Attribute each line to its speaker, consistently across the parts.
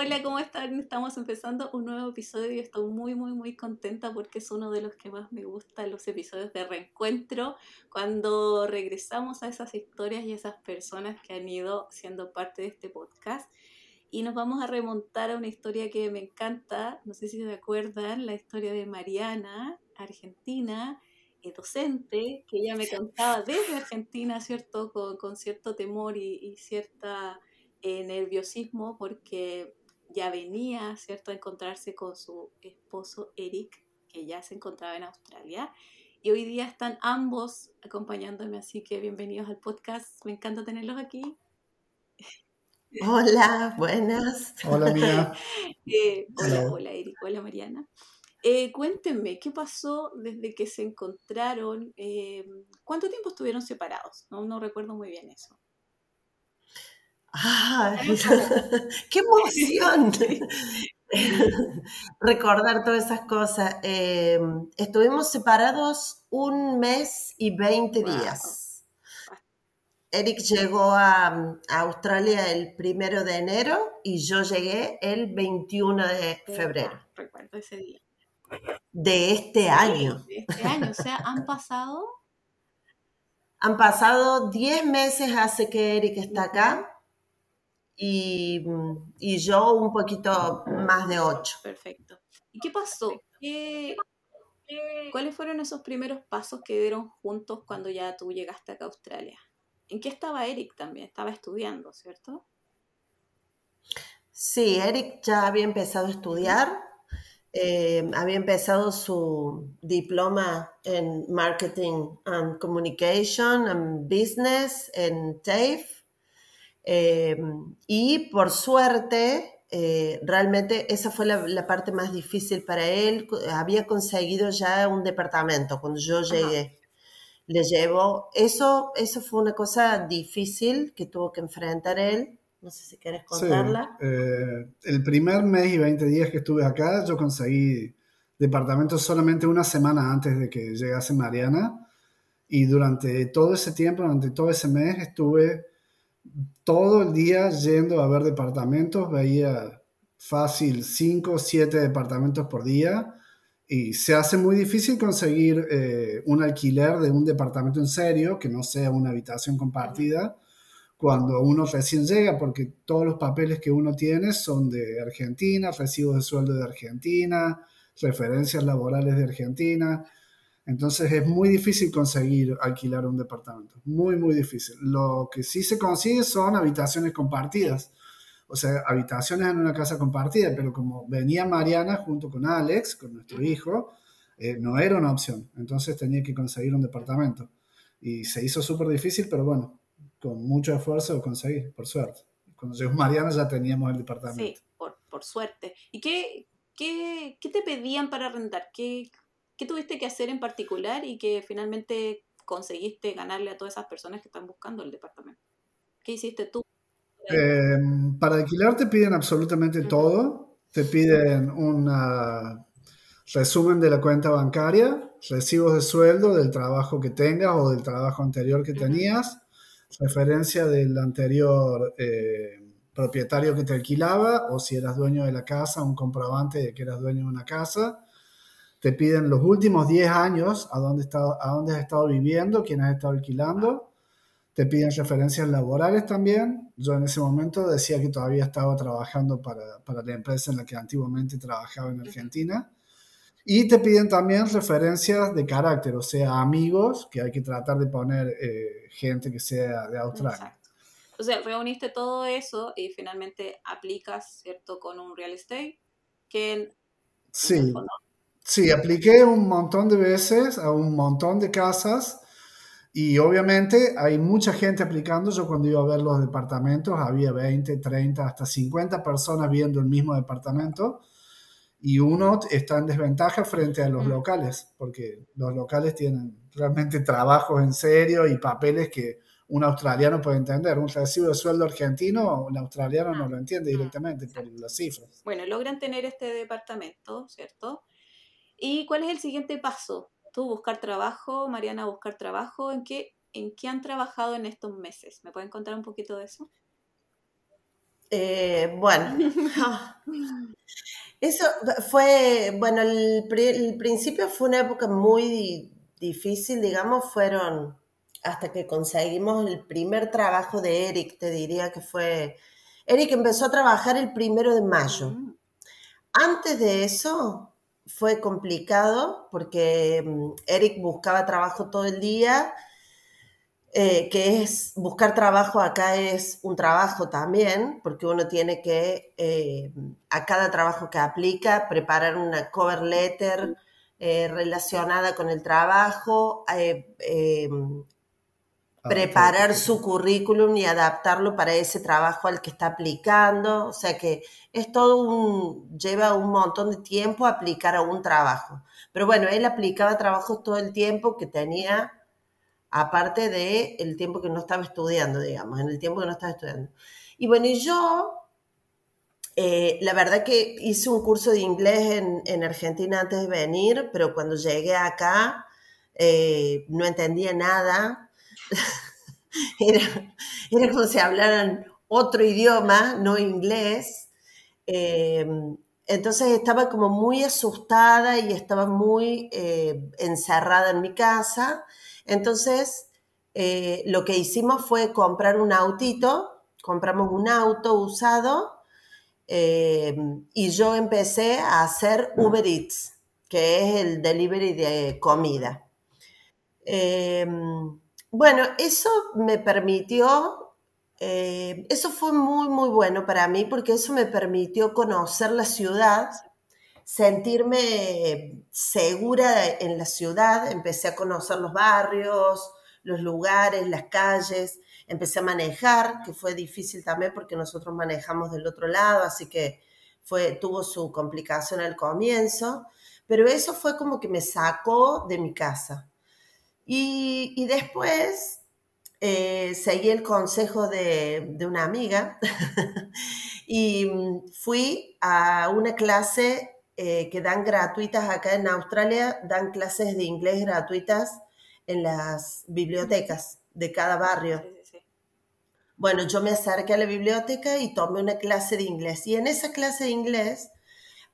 Speaker 1: Hola, ¿cómo están? Estamos empezando un nuevo episodio y estoy muy, muy, muy contenta porque es uno de los que más me gusta, los episodios de reencuentro, cuando regresamos a esas historias y esas personas que han ido siendo parte de este podcast. Y nos vamos a remontar a una historia que me encanta, no sé si se acuerdan, la historia de Mariana, argentina, eh, docente, que ella me contaba desde Argentina, ¿cierto? Con, con cierto temor y, y cierta eh, nerviosismo porque ya venía, ¿cierto?, a encontrarse con su esposo Eric, que ya se encontraba en Australia. Y hoy día están ambos acompañándome, así que bienvenidos al podcast. Me encanta tenerlos aquí.
Speaker 2: Hola, buenas.
Speaker 3: Hola, Mía.
Speaker 1: Eh, hola, hola, Eric. Hola, Mariana. Eh, cuéntenme, ¿qué pasó desde que se encontraron? Eh, ¿Cuánto tiempo estuvieron separados? No, no recuerdo muy bien eso.
Speaker 2: ¡Ay! ¡Qué emoción! Recordar todas esas cosas. Eh, estuvimos separados un mes y 20
Speaker 1: Wow.
Speaker 2: días. Eric llegó a, a Australia el primero de enero y yo llegué el 21 de febrero
Speaker 1: Ah, recuerdo ese día.
Speaker 2: de este año.
Speaker 1: Sí, Este año, o sea, han pasado.
Speaker 2: Han pasado 10 meses hace que Eric está acá y, y yo un poquito más de 8.
Speaker 1: Perfecto. ¿Y qué pasó? ¿Qué- ¿Cuáles fueron esos primeros pasos que dieron juntos cuando ya tú llegaste acá a Australia? ¿En qué estaba Eric también? Estaba estudiando, ¿cierto?
Speaker 2: Sí, Eric ya había empezado a estudiar, eh, había empezado su diploma en Marketing and Communication and Business en TAFE. Eh, y por suerte, eh, realmente esa fue la, la parte más difícil para él. Había conseguido ya un departamento cuando yo llegué. Le llevo, eso, eso fue una cosa difícil que tuvo que enfrentar él. No sé si quieres
Speaker 3: Sí,
Speaker 2: contarla.
Speaker 3: eh, el primer mes y 20 días que estuve acá, yo conseguí departamento solamente una semana antes de que llegase Mariana. Y durante todo ese tiempo, durante todo ese mes, estuve todo el día yendo a ver departamentos. Veía fácil 5 o 7 departamentos por día. Y se hace muy difícil conseguir eh, un alquiler de un departamento en serio, que no sea una habitación compartida cuando uno recién llega, porque todos los papeles que uno tiene son de Argentina, recibos de sueldo de Argentina, referencias laborales de Argentina. Entonces es muy difícil conseguir alquilar un departamento, muy, muy difícil. Lo que sí se consigue son habitaciones compartidas, o sea, habitaciones en una casa compartida, pero como venía Mariana junto con Alex, con nuestro hijo, eh, no era una opción. Entonces tenía que conseguir un departamento. Y se hizo súper difícil, pero bueno, con mucho esfuerzo lo conseguí, por suerte. Cuando llegó Mariana ya teníamos el departamento.
Speaker 1: Sí, por, por suerte. ¿Y qué, qué, qué te pedían para rentar? ¿Qué, ¿Qué tuviste que hacer en particular y que finalmente conseguiste ganarle a todas esas personas que están buscando el departamento? ¿Qué hiciste tú?
Speaker 3: Eh, para alquilar te piden absolutamente todo. Te piden un ah, resumen de la cuenta bancaria, recibos de sueldo del trabajo que tengas o del trabajo anterior que tenías, referencia del anterior eh, propietario que te alquilaba o si eras dueño de la casa, un comprobante de que eras dueño de una casa. Te piden los últimos 10 años a dónde, está- a dónde has estado viviendo, quién has estado alquilando. Te piden referencias laborales también. Yo en ese momento decía que todavía estaba trabajando para, para la empresa en la que antiguamente trabajaba en Argentina. Y te piden también referencias de carácter, o sea, amigos, que hay que tratar de poner eh, gente que sea de Australia.
Speaker 1: Exacto. O sea, reuniste todo eso y finalmente aplicas, ¿cierto? Con un real estate que en el
Speaker 3: Sí, apliqué un montón de veces a un montón de casas y obviamente hay mucha gente aplicando. Yo cuando iba a ver los departamentos había 20, 30, hasta 50 personas viendo el mismo departamento y uno está en desventaja frente a los
Speaker 1: Mm.
Speaker 3: locales, porque los locales tienen realmente trabajos en serio y papeles que un australiano puede entender. Un recibo de sueldo argentino, un australiano no lo entiende directamente por las cifras.
Speaker 1: Bueno, logran tener este departamento, ¿cierto? ¿Y cuál es el siguiente paso? Tú buscar trabajo, Mariana buscar trabajo. ¿En qué, en qué han trabajado en estos meses? ¿Me pueden contar un poquito de eso?
Speaker 2: Eh, bueno, eso fue, bueno, el, pri- el principio fue una época muy difícil, digamos, fueron hasta que conseguimos el primer trabajo de Eric, te diría que fue, Eric empezó a trabajar el primero de mayo.
Speaker 1: Mm,
Speaker 2: Antes de eso fue complicado porque mm, Eric buscaba trabajo todo el día, eh, que es buscar trabajo acá es un trabajo también, porque uno tiene que eh, a cada trabajo que aplica preparar una cover letter eh, relacionada con el trabajo, preparar su currículum y adaptarlo para ese trabajo al que está aplicando. O sea que es todo un, lleva un montón de tiempo aplicar a un trabajo. Pero bueno, él aplicaba trabajos todo el tiempo que tenía, aparte de el tiempo que no estaba estudiando, digamos, en el tiempo que no estaba estudiando. Y bueno, y yo, eh, la verdad que hice un curso de inglés en, en Argentina antes de venir, pero cuando llegué acá eh, no entendía nada. Era, era como si hablaran otro idioma, no inglés. Eh, entonces estaba como muy asustada y estaba muy eh, encerrada en mi casa. Entonces eh, lo que hicimos fue comprar un autito, compramos un auto usado eh, y yo empecé a hacer Uber Eats, que es el delivery de comida. Bueno, eso me permitió, eh, eso fue muy, muy bueno para mí porque eso me permitió conocer la ciudad, sentirme segura en la ciudad, empecé a conocer los barrios, los lugares, las calles, empecé a manejar, que fue difícil también porque nosotros manejamos del otro lado, así que fue, tuvo su complicación al comienzo, pero eso fue como que me sacó de mi casa. Y, y después eh, seguí el consejo de, de una amiga y mm, fui a una clase eh, que dan gratuitas acá en Australia, dan clases de inglés gratuitas en las bibliotecas de cada barrio.
Speaker 1: sí, sí, sí.
Speaker 2: Bueno, yo me acerqué a la biblioteca y tomé una clase de inglés. Y en esa clase de inglés,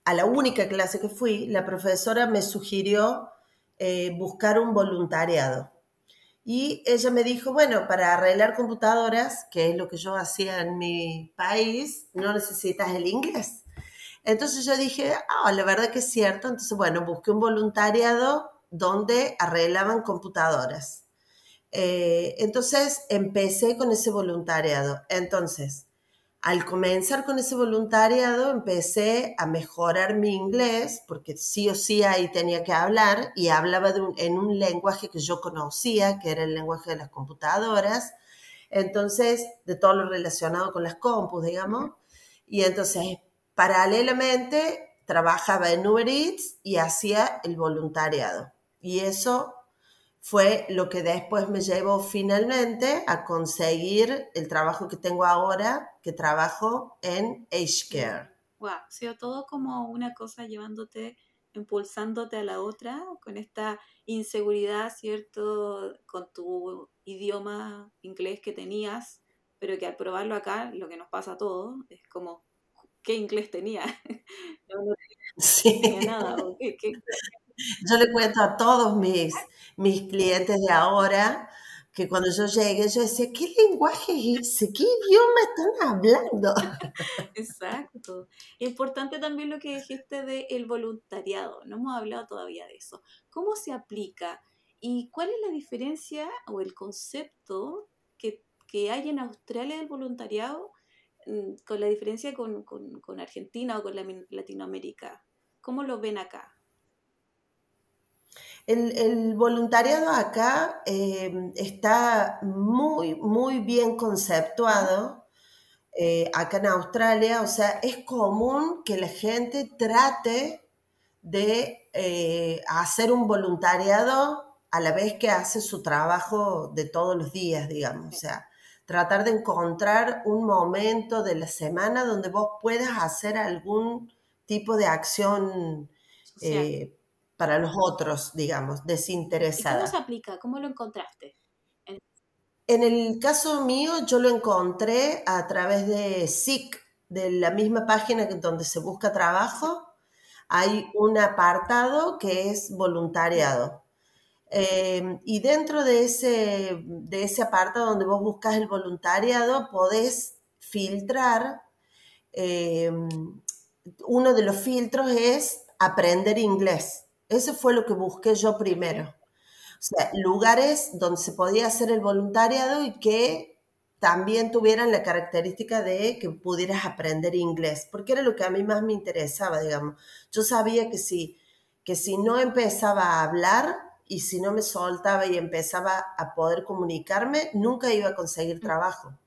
Speaker 2: a la única clase que fui, la profesora me sugirió eh, buscar un voluntariado. Y ella me dijo, bueno, para arreglar computadoras, que es lo que yo hacía en mi país, no necesitas el inglés. Entonces yo dije, ah, la verdad que es cierto. Entonces, bueno, busqué un voluntariado donde arreglaban computadoras. Eh, entonces empecé con ese voluntariado. Entonces, al comenzar con ese voluntariado, empecé a mejorar mi inglés, porque sí o sí ahí tenía que hablar, y hablaba en un lenguaje que yo conocía, que era el lenguaje de las computadoras, entonces, de todo lo relacionado con las compus, digamos. Y entonces, paralelamente, trabajaba en Uber Eats y hacía el voluntariado. Y eso fue lo que después me llevó finalmente a conseguir el trabajo que tengo ahora, que trabajo en Age Care.
Speaker 1: Wow, ha sido todo como una cosa llevándote, impulsándote a la otra, con esta inseguridad, ¿cierto? Con tu idioma inglés que tenías, pero que al probarlo acá, lo que nos pasa a todos, es como, ¿qué inglés tenía? No, no
Speaker 2: Sí.
Speaker 1: tenía nada. ¿o qué- qué-
Speaker 2: Yo le cuento a todos mis, mis clientes de ahora que cuando yo llegué, yo decía, ¿qué lenguaje es ese? ¿Qué idioma están hablando?
Speaker 1: Exacto. Importante también lo que dijiste del voluntariado. No hemos hablado todavía de eso. ¿Cómo se aplica? ¿Y cuál es la diferencia o el concepto que, que hay en Australia del voluntariado mm, con la diferencia con, con- con Argentina o con la, Latinoamérica? ¿Cómo lo ven acá?
Speaker 2: El, el voluntariado acá eh, está muy, muy bien conceptuado. eh, acá en Australia, o sea, es común que la gente trate de eh, hacer un voluntariado a la vez que hace su trabajo de todos los días, digamos. O sea, tratar de encontrar un momento de la semana donde vos puedas hacer algún tipo de acción eh, para los otros, digamos, desinteresada.
Speaker 1: cómo se aplica? ¿Cómo lo encontraste?
Speaker 2: En el caso mío, yo lo encontré a través de SIC, de la misma página donde se busca trabajo. Hay un apartado que es voluntariado. Em, y dentro de ese, de ese apartado donde vos buscas el voluntariado, podés filtrar. Em, uno de los filtros es aprender inglés. Ese fue lo que busqué yo primero. O sea, lugares donde se podía hacer el voluntariado y que también tuvieran la característica de que pudieras aprender inglés, porque era lo que a mí más me interesaba, digamos. Yo sabía que si, que si no empezaba a hablar y si no me soltaba y empezaba a poder comunicarme, nunca iba a conseguir trabajo.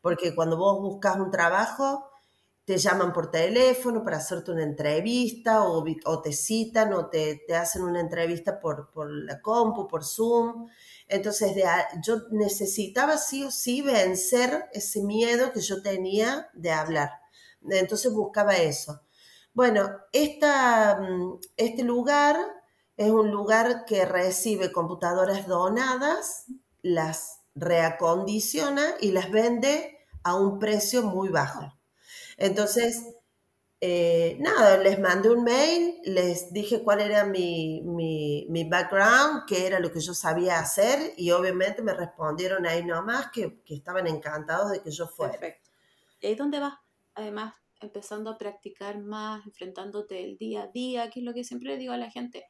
Speaker 2: Porque cuando vos buscas un trabajo, te llaman por teléfono para hacerte una entrevista o, te citan o te, hacen una entrevista por, la compu, por Zoom. Entonces yo necesitaba sí o sí vencer ese miedo que yo tenía de hablar. Entonces buscaba eso. Bueno, esta, mm, este lugar es un lugar que recibe computadoras donadas, las reacondiciona y las vende a un precio muy bajo. Entonces, eh, nada, les mandé un mail, les dije cuál era mi, background, qué era lo que yo sabía hacer y obviamente me respondieron ahí nomás que, que estaban encantados de que yo fuera. Perfecto.
Speaker 1: ¿Y ahí dónde vas? Además, empezando a practicar más, enfrentándote el día a día, que es lo que siempre le digo a la gente.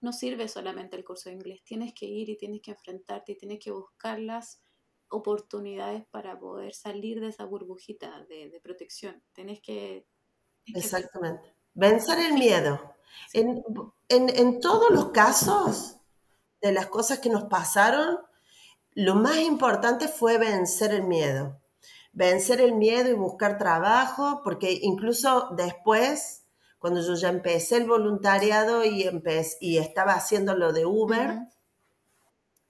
Speaker 1: No sirve solamente el curso de inglés, tienes que ir y tienes que enfrentarte y tienes que buscarlas oportunidades para poder salir de esa burbujita de, protección. Tenés que...
Speaker 2: Exactamente. Vencer el miedo. En, todos los casos de las cosas que nos pasaron, lo más importante fue vencer el miedo. Vencer el miedo y buscar trabajo, porque incluso después, cuando yo ya empecé el voluntariado y, empecé, y estaba haciendo lo de Uber,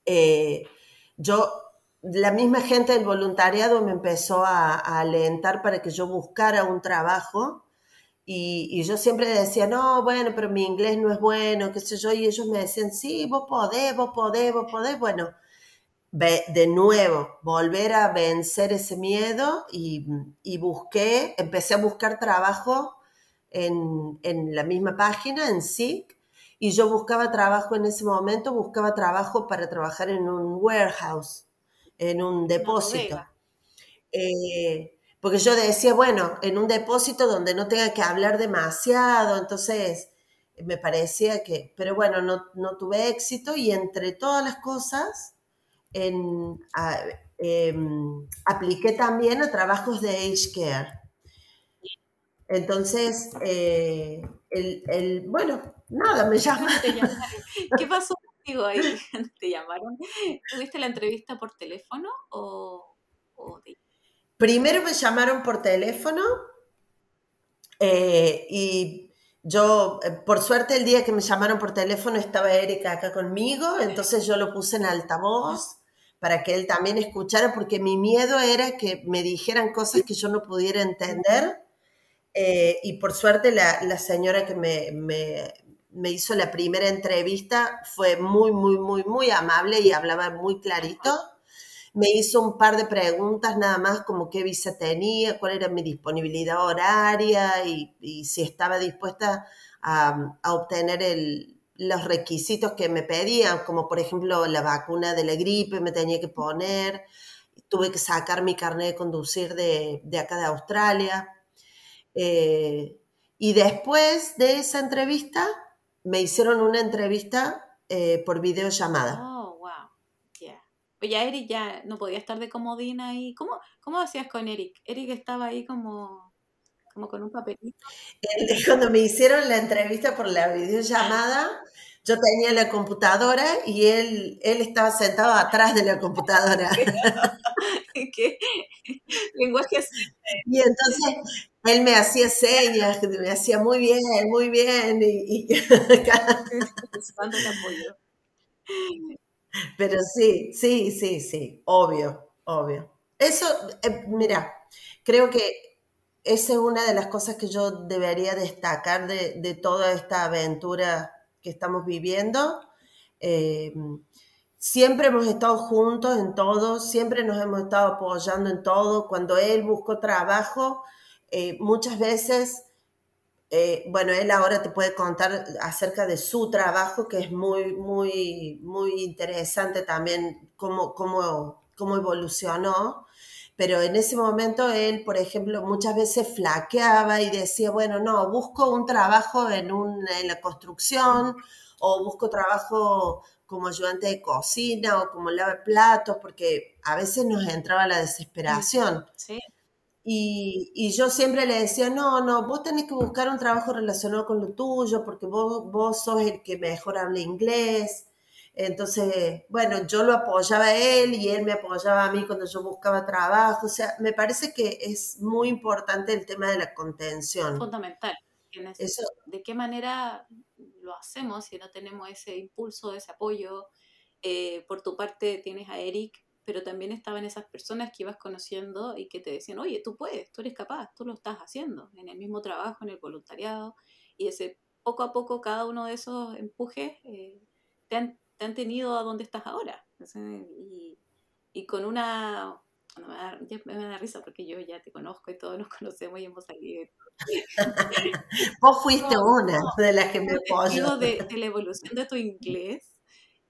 Speaker 2: eh, yo la misma gente del voluntariado me empezó a, alentar para que yo buscara un trabajo y, yo siempre decía, no, bueno, pero mi inglés no es bueno, qué sé yo, y ellos me decían, sí, vos podés, vos podés, vos podés. Bueno, de nuevo, volver a vencer ese miedo y, busqué, empecé a buscar trabajo en, en la misma página, en SIC, y yo buscaba trabajo en ese momento, buscaba trabajo para trabajar en un warehouse en un depósito. Eh, porque yo decía, bueno, en un depósito donde no tenga que hablar demasiado, entonces me parecía que, pero bueno, no, tuve éxito y entre todas las cosas, en, em, apliqué también a trabajos de age care. Entonces, eh, el, bueno, nada, me llama.
Speaker 1: ¿Qué pasó Digo, ahí te llamaron. ¿Tuviste la entrevista por teléfono o,
Speaker 2: Primero me llamaron por teléfono eh, y yo, eh, por suerte, el día que me llamaron por teléfono estaba Erika acá conmigo, entonces yo lo puse en altavoz para que él también escuchara, porque mi miedo era que me dijeran cosas que yo no pudiera entender. Eh, y por suerte la, la señora que me, me hizo la primera entrevista, fue muy, muy, muy, muy amable y hablaba muy clarito. Me hizo un par de preguntas nada más como qué visa tenía, cuál era mi disponibilidad horaria y, si estaba dispuesta a, obtener los requisitos que me pedían, como por ejemplo la vacuna de la gripe me tenía que poner, tuve que sacar mi carnet de conducir de, acá de Australia. Eh, y después de esa entrevista, me hicieron una entrevista eh, por videollamada.
Speaker 1: Oh, wow. Yeah. Pues ya Eric ya no podía estar de comodina ahí. ¿Cómo, cómo hacías con Eric? Eric estaba ahí como, como con un papelito.
Speaker 2: Cuando me hicieron la entrevista por la videollamada, yo tenía la computadora y él, él estaba sentado atrás de la computadora.
Speaker 1: ¿Qué? lenguaje
Speaker 2: Y entonces él me hacía señas, me hacía muy bien, muy bien. Y, Pero sí, sí, sí, sí, obvio, obvio. Eso, eh, mira, creo que esa es una de las cosas que yo debería destacar de, toda esta aventura que estamos viviendo. Eh, siempre hemos estado juntos en todo, siempre nos hemos estado apoyando en todo. Cuando él buscó trabajo, eh, muchas veces, eh, bueno, él ahora te puede contar acerca de su trabajo, que es muy, muy, muy interesante también cómo, cómo, cómo evolucionó pero en ese momento él, por ejemplo, muchas veces flaqueaba y decía, bueno, no, busco un trabajo en, un, en la construcción o busco trabajo como ayudante de cocina o como lava platos, porque a veces nos entraba la desesperación. Sí. Y, y, yo siempre le decía, no, no, vos tenés que buscar un trabajo relacionado con lo tuyo, porque vos, vos sos el que mejor habla inglés, entonces, bueno, yo lo apoyaba a él y él me apoyaba a mí cuando yo buscaba trabajo. O sea, me parece que es muy importante el tema de la contención.
Speaker 1: Fundamental. Eso. ¿De qué manera lo hacemos si no tenemos ese impulso, ese apoyo? Eh, por tu parte tienes a Eric, pero también estaban esas personas que ibas conociendo y que te decían, oye, tú puedes, tú eres capaz, tú lo estás haciendo en el mismo trabajo, en el voluntariado. Y ese poco a poco cada uno de esos empujes eh, te han han tenido a donde estás ahora. Y, con una... me, da, me, da, risa porque yo ya te conozco y todos nos conocemos y hemos salido.
Speaker 2: Vos fuiste una de las que me apoyó.
Speaker 1: De, de la evolución de tu inglés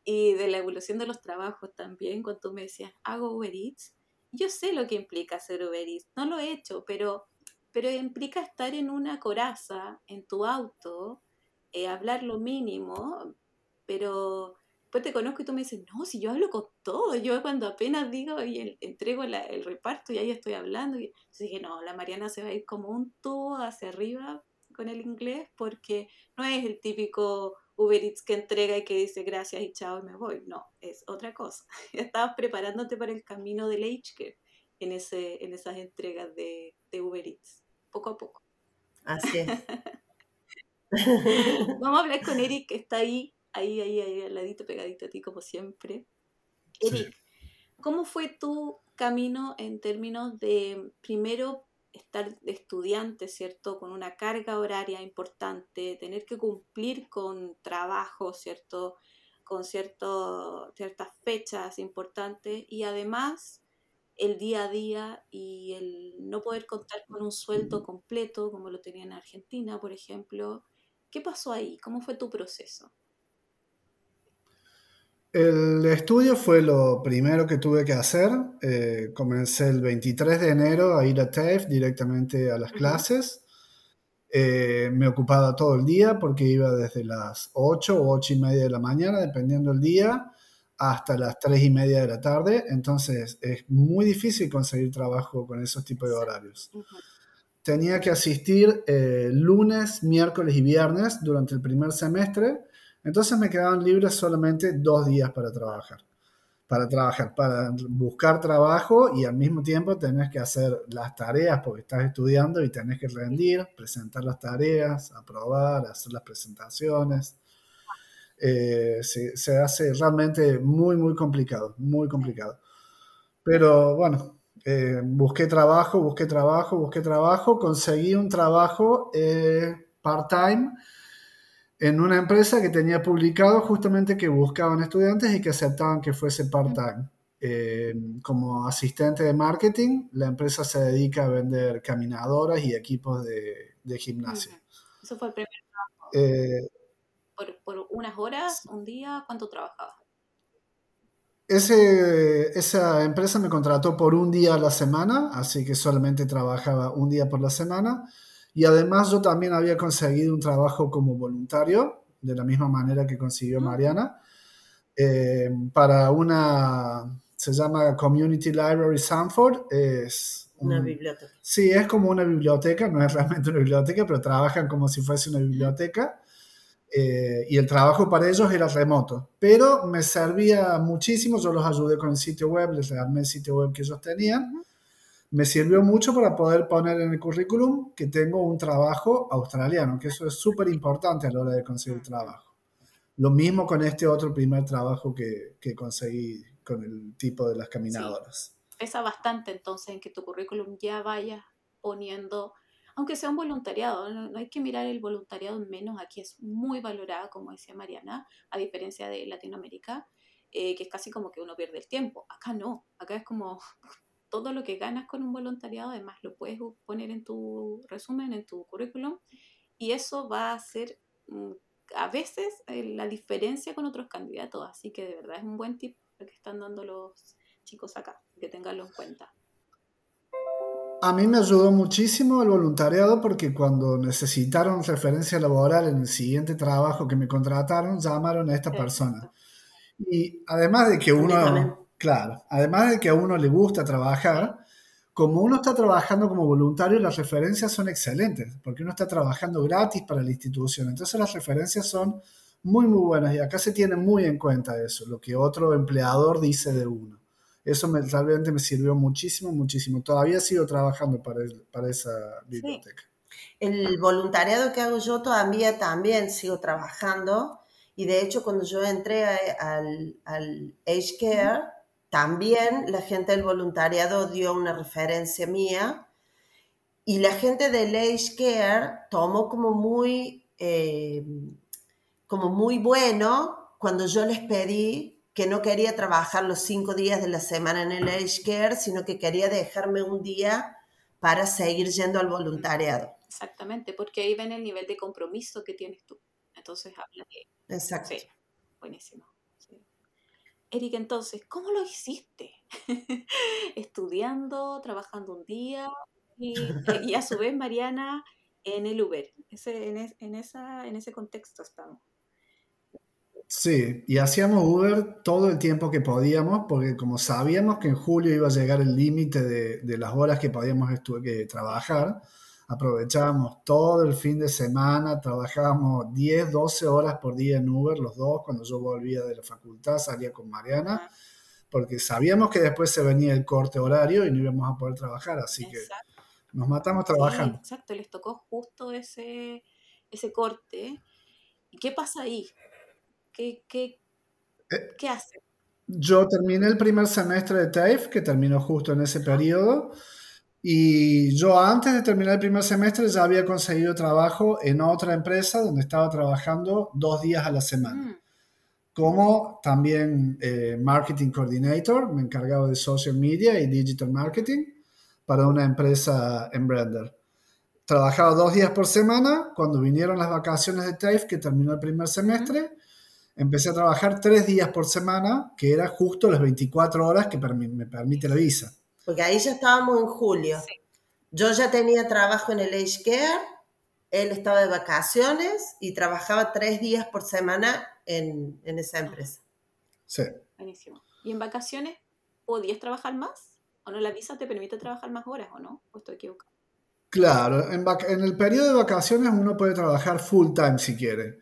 Speaker 1: y de la evolución de los trabajos también, cuando tú me decías, hago Uber Eats, yo sé lo que implica hacer Uber Eats, no lo he hecho, pero, pero implica estar en una coraza, en tu auto, eh, hablar lo mínimo, pero después te conozco y tú me dices, no, si yo hablo con todo, yo cuando apenas digo y entrego el reparto y ahí estoy hablando, y dije, no, la Mariana se va a ir como un tubo hacia arriba con el inglés porque no es el típico Uber Eats que entrega y que dice gracias y chao y me voy, no, es otra cosa. Estabas preparándote para el camino del HK en, ese, en esas entregas de, de Uber Eats, poco a poco.
Speaker 2: Así es.
Speaker 1: Vamos a hablar con Eric, que está ahí ahí, ahí, ahí, al ladito, pegadito a ti, como siempre. Eric, ¿cómo fue tu camino en términos de, primero, estar estudiante, ¿cierto? Con una carga horaria importante, tener que cumplir con trabajo, ¿cierto? Con cierto, ciertas fechas importantes y además el día a día y el no poder contar con un sueldo completo como lo tenía en Argentina, por ejemplo. ¿Qué pasó ahí? ¿Cómo fue tu proceso?
Speaker 3: El estudio fue lo primero que tuve que hacer. Eh, comencé el 23 de enero a ir a TAFE directamente a las clases. Eh, me ocupaba todo el día porque iba desde las 8 o 8 y media de la mañana, dependiendo del día, hasta las 3 y media de la tarde. Entonces es muy difícil conseguir trabajo con esos tipos de horarios. Tenía que asistir eh, lunes, miércoles y viernes durante el primer semestre entonces me quedaban libres solamente dos días para trabajar. Para trabajar, para buscar trabajo y al mismo tiempo tenés que hacer las tareas porque estás estudiando y tenés que rendir, presentar las tareas, aprobar, hacer las presentaciones. Eh, se, hace realmente muy, muy complicado, muy complicado. Pero bueno, eh, busqué trabajo, busqué trabajo, busqué trabajo, conseguí un trabajo eh, part-time en una empresa que tenía publicado justamente que buscaban estudiantes y que aceptaban que fuese part-time. Eh, como asistente de marketing, la empresa se dedica a vender caminadoras y equipos de, gimnasia.
Speaker 1: Eso fue el primer trabajo. Eh, por, unas horas, un día, ¿cuánto trabajabas?
Speaker 3: Ese, esa empresa me contrató por un día a la semana, así que solamente trabajaba un día por la semana. Y además yo también había conseguido un trabajo como voluntario, de la misma manera que consiguió ah. Mariana, eh, para una, se llama Community Library Sanford, es...
Speaker 2: una biblioteca.
Speaker 3: Sí, es como una biblioteca, no es realmente una biblioteca, pero trabajan como si fuese una biblioteca. eh, y el trabajo para ellos era remoto, pero me servía muchísimo, yo los ayudé con el sitio web, les armé el sitio web que ellos tenían, me sirvió mucho para poder poner en el currículum que tengo un trabajo australiano, que eso es súper importante a la hora de conseguir trabajo. Lo mismo con este otro primer trabajo que, que conseguí con el tipo de las caminadoras.
Speaker 1: Pesa bastante entonces en que tu currículum ya vaya poniendo aunque sea un voluntariado, no, hay que mirar el voluntariado en menos, aquí es muy valorada, como decía Mariana, a diferencia de Latinoamérica, eh, que es casi como que uno pierde el tiempo. Acá no, acá es como todo lo que ganas con un voluntariado, además lo puedes poner en tu resumen, en tu currículum, y eso va a ser mm, a veces eh, la diferencia con otros candidatos, así que de verdad es un buen tip que están dando los chicos acá, que tenganlo en cuenta.
Speaker 3: A mí me ayudó muchísimo el voluntariado porque cuando necesitaron referencia laboral en el siguiente trabajo que me contrataron, llamaron a esta persona. Y además de que uno, claro, además de que a uno le gusta trabajar, como uno está trabajando como voluntario, las referencias son excelentes, porque uno está trabajando gratis para la institución. Entonces las referencias son muy, muy buenas y acá se tiene muy en cuenta eso, lo que otro empleador dice de uno. Eso me, realmente me sirvió muchísimo, muchísimo. Todavía sigo trabajando para, para esa biblioteca.
Speaker 2: El voluntariado que hago yo todavía también sigo trabajando y de hecho cuando yo entré al, al Age Care, también la gente del voluntariado dio una referencia mía y la gente del Age Care tomó como muy, eh, como muy bueno cuando yo les pedí que no quería trabajar los cinco días de la semana en el Age Care, sino que quería dejarme un día para seguir yendo al voluntariado.
Speaker 1: Exactamente, porque ahí ven el nivel de compromiso que tienes tú. Entonces habla de...
Speaker 2: Exacto.
Speaker 1: Sí, buenísimo. Eric, entonces, ¿cómo lo hiciste? Estudiando, trabajando un día y, a su vez Mariana en el Uber. Ese, en, esa, en ese contexto estamos.
Speaker 3: Sí, y hacíamos Uber todo el tiempo que podíamos, porque como sabíamos que en julio iba a llegar el límite de, las horas que podíamos que trabajar, aprovechábamos todo el fin de semana, trabajábamos 10, 12 horas por día en Uber, los dos, cuando yo volvía de la facultad, salía con Mariana, porque sabíamos que después se venía el corte horario y no íbamos a poder trabajar, así que nos matamos trabajando.
Speaker 1: exacto, les tocó justo ese, ese corte. ¿Y qué pasa ahí? ¿Qué, qué, eh, hace?
Speaker 3: Yo terminé el primer semestre de TAFE, que terminó justo en ese periodo, y yo antes de terminar el primer semestre ya había conseguido trabajo en otra empresa donde estaba trabajando dos días a la semana. Mm. Como también eh, Marketing Coordinator, me encargaba de social media y digital marketing para una empresa en Brender. Trabajaba dos días por semana. Cuando vinieron las vacaciones de TAFE, que terminó el primer semestre, empecé a trabajar tres días por semana, que era justo las 24 horas que me permite la visa.
Speaker 2: Porque ahí ya estábamos en julio. Yo ya tenía trabajo en el Age Care, él estaba de vacaciones y trabajaba tres días por semana en, esa empresa.
Speaker 3: Sí.
Speaker 1: Buenísimo. ¿Y en vacaciones podías trabajar más? ¿O no la visa te permite trabajar más horas o no? ¿O estoy equivocado?
Speaker 3: Claro, en, en el periodo de vacaciones uno puede trabajar full time si quiere.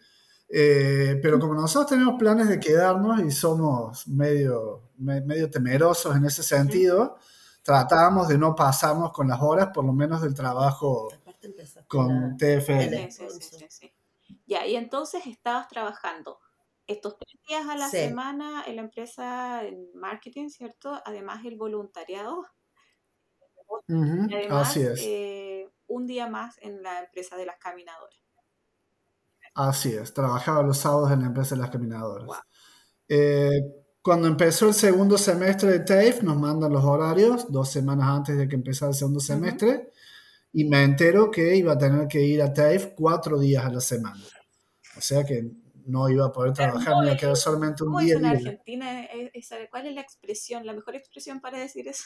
Speaker 3: Eh, pero como nosotros tenemos planes de quedarnos y somos medio, medio temerosos en ese sentido, tratábamos de no pasarnos con las horas, por lo menos del trabajo con TFL.
Speaker 1: ya, y entonces estabas trabajando estos tres días a la semana en la empresa en marketing, ¿cierto? Además el voluntariado.
Speaker 3: Así es.
Speaker 1: Eh, un día más en la empresa de las caminadoras.
Speaker 3: Así es, trabajaba los sábados en la empresa de las caminadoras. Eh, cuando empezó el segundo semestre de TAFE, nos mandan los horarios dos semanas antes de que empezara el segundo semestre y me entero que iba a tener que ir a TAFE cuatro días a la semana. O sea que no iba a poder trabajar, me iba a quedar solamente un día.
Speaker 1: en Argentina? ¿Cuál es la expresión, la mejor expresión para decir eso?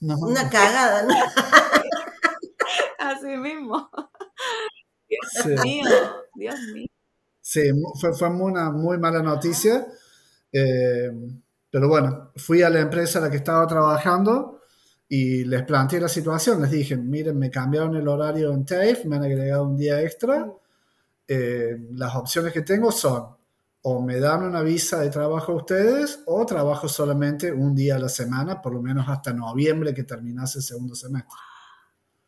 Speaker 2: Una cagada, ¿no?
Speaker 1: Así mismo. Dios mío, Dios mío.
Speaker 3: Sí, fue, fue una muy mala noticia. Eh, pero bueno, fui a la empresa a la que estaba trabajando y les planteé la situación. Les dije, miren, me cambiaron el horario en TAFE, me han agregado un día extra eh, las opciones que tengo son o me dan una visa de trabajo a ustedes o trabajo solamente un día a la semana, por lo menos hasta noviembre que terminase el segundo semestre.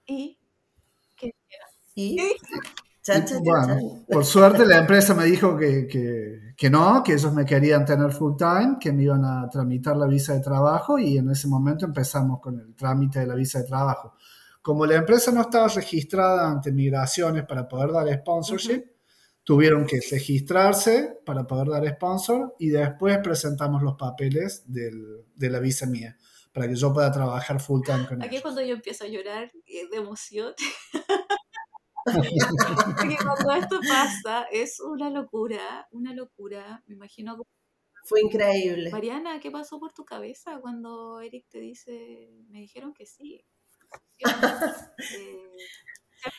Speaker 1: ¿Y? ¿Qué?
Speaker 2: Y,
Speaker 1: ¿Y?
Speaker 3: Bueno, por suerte la empresa me dijo que, que- que no, que ellos me querían tener full time, que me iban a tramitar la visa de trabajo y en ese momento empezamos con el trámite de la visa de trabajo. Como la empresa no estaba registrada ante migraciones para poder dar sponsorship, tuvieron que registrarse para poder dar sponsor y después presentamos los papeles del- de la visa mía para que yo pueda trabajar full time con
Speaker 1: Aquí es
Speaker 3: ellos.
Speaker 1: cuando yo empiezo a llorar eh, de emoción. Porque cuando esto pasa es una locura, una locura. Me imagino,
Speaker 2: Fue increíble.
Speaker 1: Mariana, ¿qué pasó por tu cabeza cuando Eric te dice, me dijeron que sí?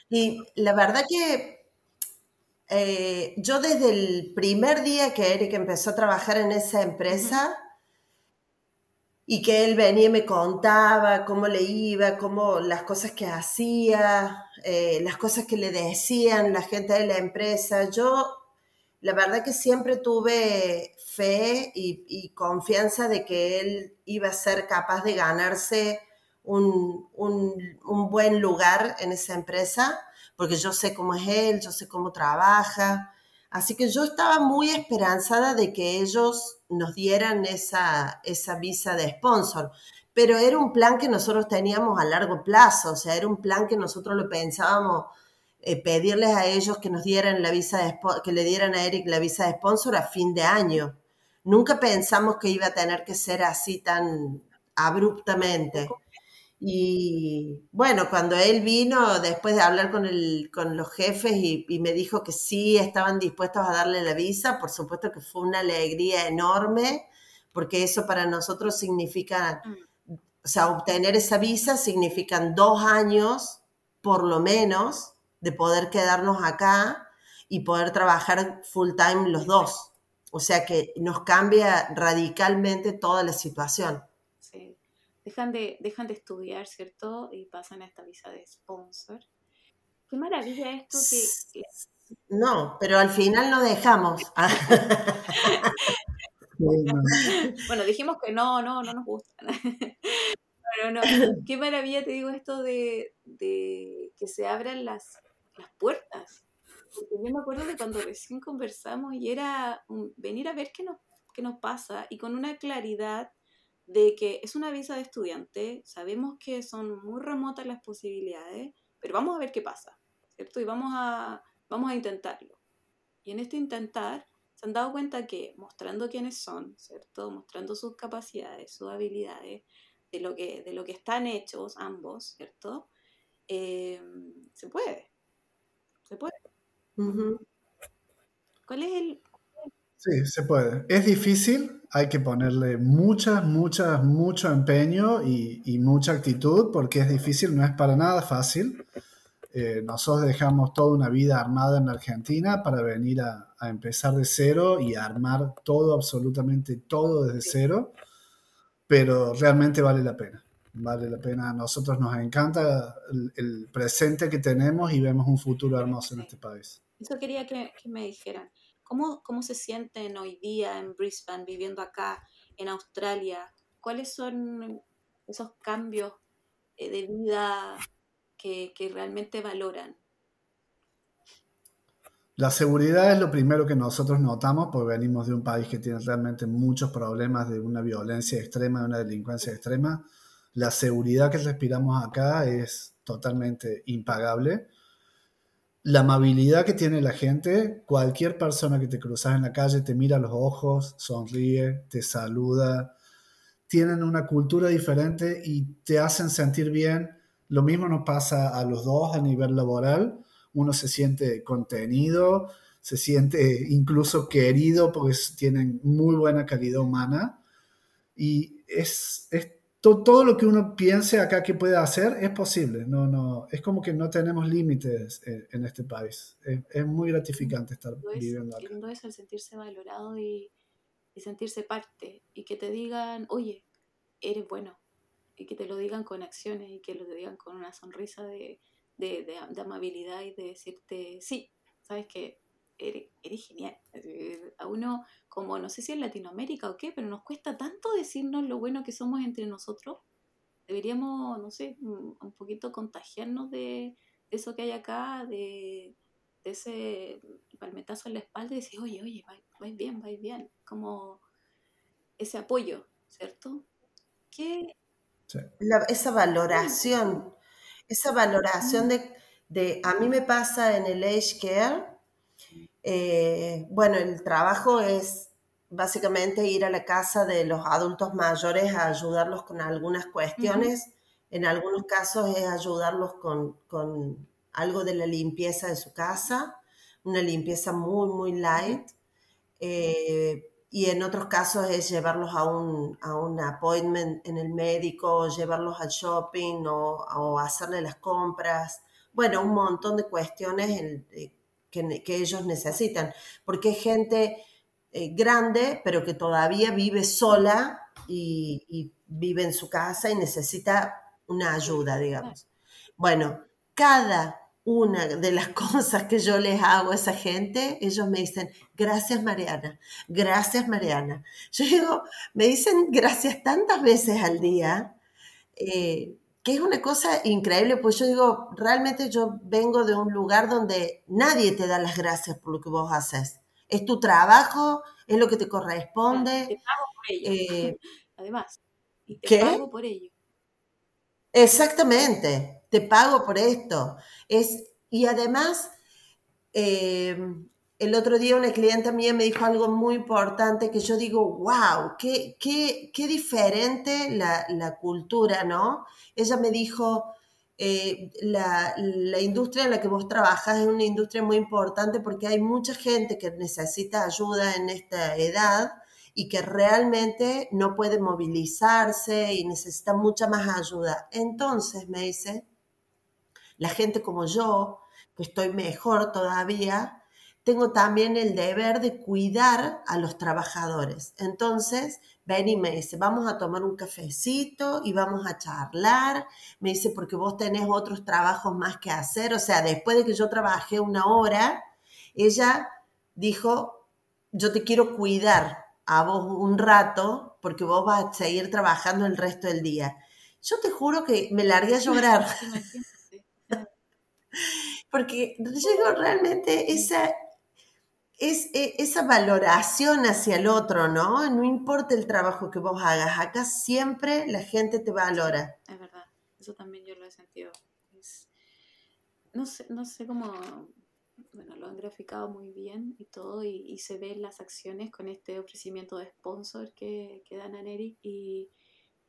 Speaker 2: Y la verdad que eh, yo desde el primer día que Eric empezó a trabajar en esa empresa y que él venía y me contaba cómo le iba, cómo las cosas que hacía, eh, las cosas que le decían la gente de la empresa, yo la verdad que siempre tuve fe y, y confianza de que él iba a ser capaz de ganarse un, un- un buen lugar en esa empresa, porque yo sé cómo es él, yo sé cómo trabaja. Así que yo estaba muy esperanzada de que ellos nos dieran esa, esa visa de sponsor. Pero era un plan que nosotros teníamos a largo plazo, o sea, era un plan que nosotros lo pensábamos eh, pedirles a ellos que nos dieran la visa de que le dieran a Eric la visa de sponsor a fin de año. Nunca pensamos que iba a tener que ser así tan abruptamente. Y bueno, cuando él vino, después de hablar con, el, con los jefes y, y me dijo que sí estaban dispuestos a darle la visa, por supuesto que fue una alegría enorme, porque eso para nosotros significa, o sea, obtener esa visa significan dos años, por lo menos, de poder quedarnos acá y poder trabajar full time los dos. O sea que nos cambia radicalmente toda la situación.
Speaker 1: Dejan de, dejan de estudiar, ¿cierto? Y pasan a esta visa de sponsor. Qué maravilla esto que...
Speaker 2: No, pero al final no dejamos.
Speaker 3: Bueno,
Speaker 1: Bueno, dijimos que no, no, no nos gustan. Pero no, qué maravilla te digo esto de, de que se abran las, las puertas. Porque yo me acuerdo de cuando recién conversamos y era un- venir a ver qué nos, qué nos pasa y con una claridad de que es una visa de estudiante, sabemos que son muy remotas las posibilidades, pero vamos a ver qué pasa, ¿cierto? Y vamos a, vamos a intentarlo. Y en este intentar, se han dado cuenta que mostrando quiénes son, ¿cierto? Mostrando sus capacidades, sus habilidades, de lo que, de lo que están hechos ambos, ¿cierto? Eh, se puede. Se puede.
Speaker 2: Ujú.
Speaker 1: ¿Cuál es el...?
Speaker 3: sí, se puede. Es difícil, hay que ponerle muchas, muchas, mucho empeño y, y mucha actitud porque es difícil, no es para nada fácil. Eh, nosotros dejamos toda una vida armada en Argentina para venir a, a empezar de cero y a armar todo, absolutamente todo desde cero, pero realmente vale la pena. Vale la pena. A nosotros nos encanta el, el presente que tenemos y vemos un futuro hermoso en este país.
Speaker 1: Eso quería que, que me dijeran. ¿Cómo, ¿Cómo se sienten hoy día en Brisbane, viviendo acá, en Australia? ¿Cuáles son esos cambios eh, de vida que, que realmente valoran?
Speaker 3: La seguridad es lo primero que nosotros notamos porque venimos de un país que tiene realmente muchos problemas de una violencia extrema, de una delincuencia extrema. La seguridad que respiramos acá es totalmente impagable. La amabilidad que tiene la gente, cualquier persona que te cruzas en la calle te mira los ojos, sonríe, te saluda, tienen una cultura diferente y te hacen sentir bien. Lo mismo nos pasa a los dos a nivel laboral uno se siente contenido, se siente incluso querido porque tienen muy buena calidad humana y es to, todo lo que uno piense acá que puede hacer es posible. No, no, es como que no tenemos límites en, en este país. Es, es, muy gratificante estar
Speaker 1: lindo
Speaker 3: viviendo acá.
Speaker 1: Lindo es el sentirse valorado y, y sentirse parte y que te digan, oye, eres bueno y que te lo digan con acciones y que lo te digan con una sonrisa de de, de, de, amabilidad y de decirte, sí, sabes que eres, genial. Eh, a uno, como no sé si en Latinoamérica o qué, pero nos cuesta tanto decirnos lo bueno que somos entre nosotros. Deberíamos, no sé, mm, un poquito contagiarnos de eso que hay acá, de, ese palmetazo en la espalda y decir, oye, oye, vais, bien, vais bien. Como ese apoyo, ¿cierto? ¿Qué?
Speaker 2: esa valoración, esa valoración de, de, a mí me pasa en el age care, eh, bueno, el trabajo es básicamente ir a la casa de los adultos mayores a ayudarlos con algunas cuestiones. En algunos casos es ayudarlos con, con, algo de la limpieza de su casa, una limpieza muy, muy light. Eh, y en otros casos es llevarlos a un, a un appointment en el médico, llevarlos al shopping o, o hacerle las compras. Bueno, un montón de cuestiones que, que, ellos necesitan, porque es gente eh, grande, pero que todavía vive sola y, y, vive en su casa y necesita una ayuda, digamos. Bueno, cada una de las cosas que yo les hago a esa gente, ellos me dicen, gracias Mariana, gracias Mariana. Yo digo, me dicen gracias tantas veces al día, eh, que es una cosa increíble, pues yo digo, realmente yo vengo de un lugar donde nadie te da las gracias por lo que vos haces. Es tu trabajo, es lo que te corresponde.
Speaker 1: Te pago por ello. Eh, Además, y te
Speaker 2: ¿qué?
Speaker 1: pago por ello.
Speaker 2: Exactamente, te pago por esto. Es, y además, eh, el otro día una clienta mía me dijo algo muy importante que yo digo, wow, qué, qué, qué diferente la, la, cultura, ¿no? Ella me dijo, eh, la, la, industria en la que vos trabajas es una industria muy importante porque hay mucha gente que necesita ayuda en esta edad y que realmente no puede movilizarse y necesita mucha más ayuda. Entonces, me dice, la gente como yo, que estoy mejor todavía, tengo también el deber de cuidar a los trabajadores. Entonces, ven y me dice, vamos a tomar un cafecito y vamos a charlar. Me dice, porque vos tenés otros trabajos más que hacer. O sea, después de que yo trabajé una hora, ella dijo, yo te quiero cuidar a vos un rato porque vos vas a seguir trabajando el resto del día. Yo te juro que me largué a llorar. porque llegó realmente esa, es, e, esa valoración hacia el otro, ¿no? No importa el trabajo que vos hagas, acá siempre la gente te valora.
Speaker 1: Es verdad, eso también yo lo he sentido. no, sé, no sé cómo, bueno, lo han graficado muy bien y todo, y, se ven las acciones con este ofrecimiento de sponsor que, que dan a Neri y,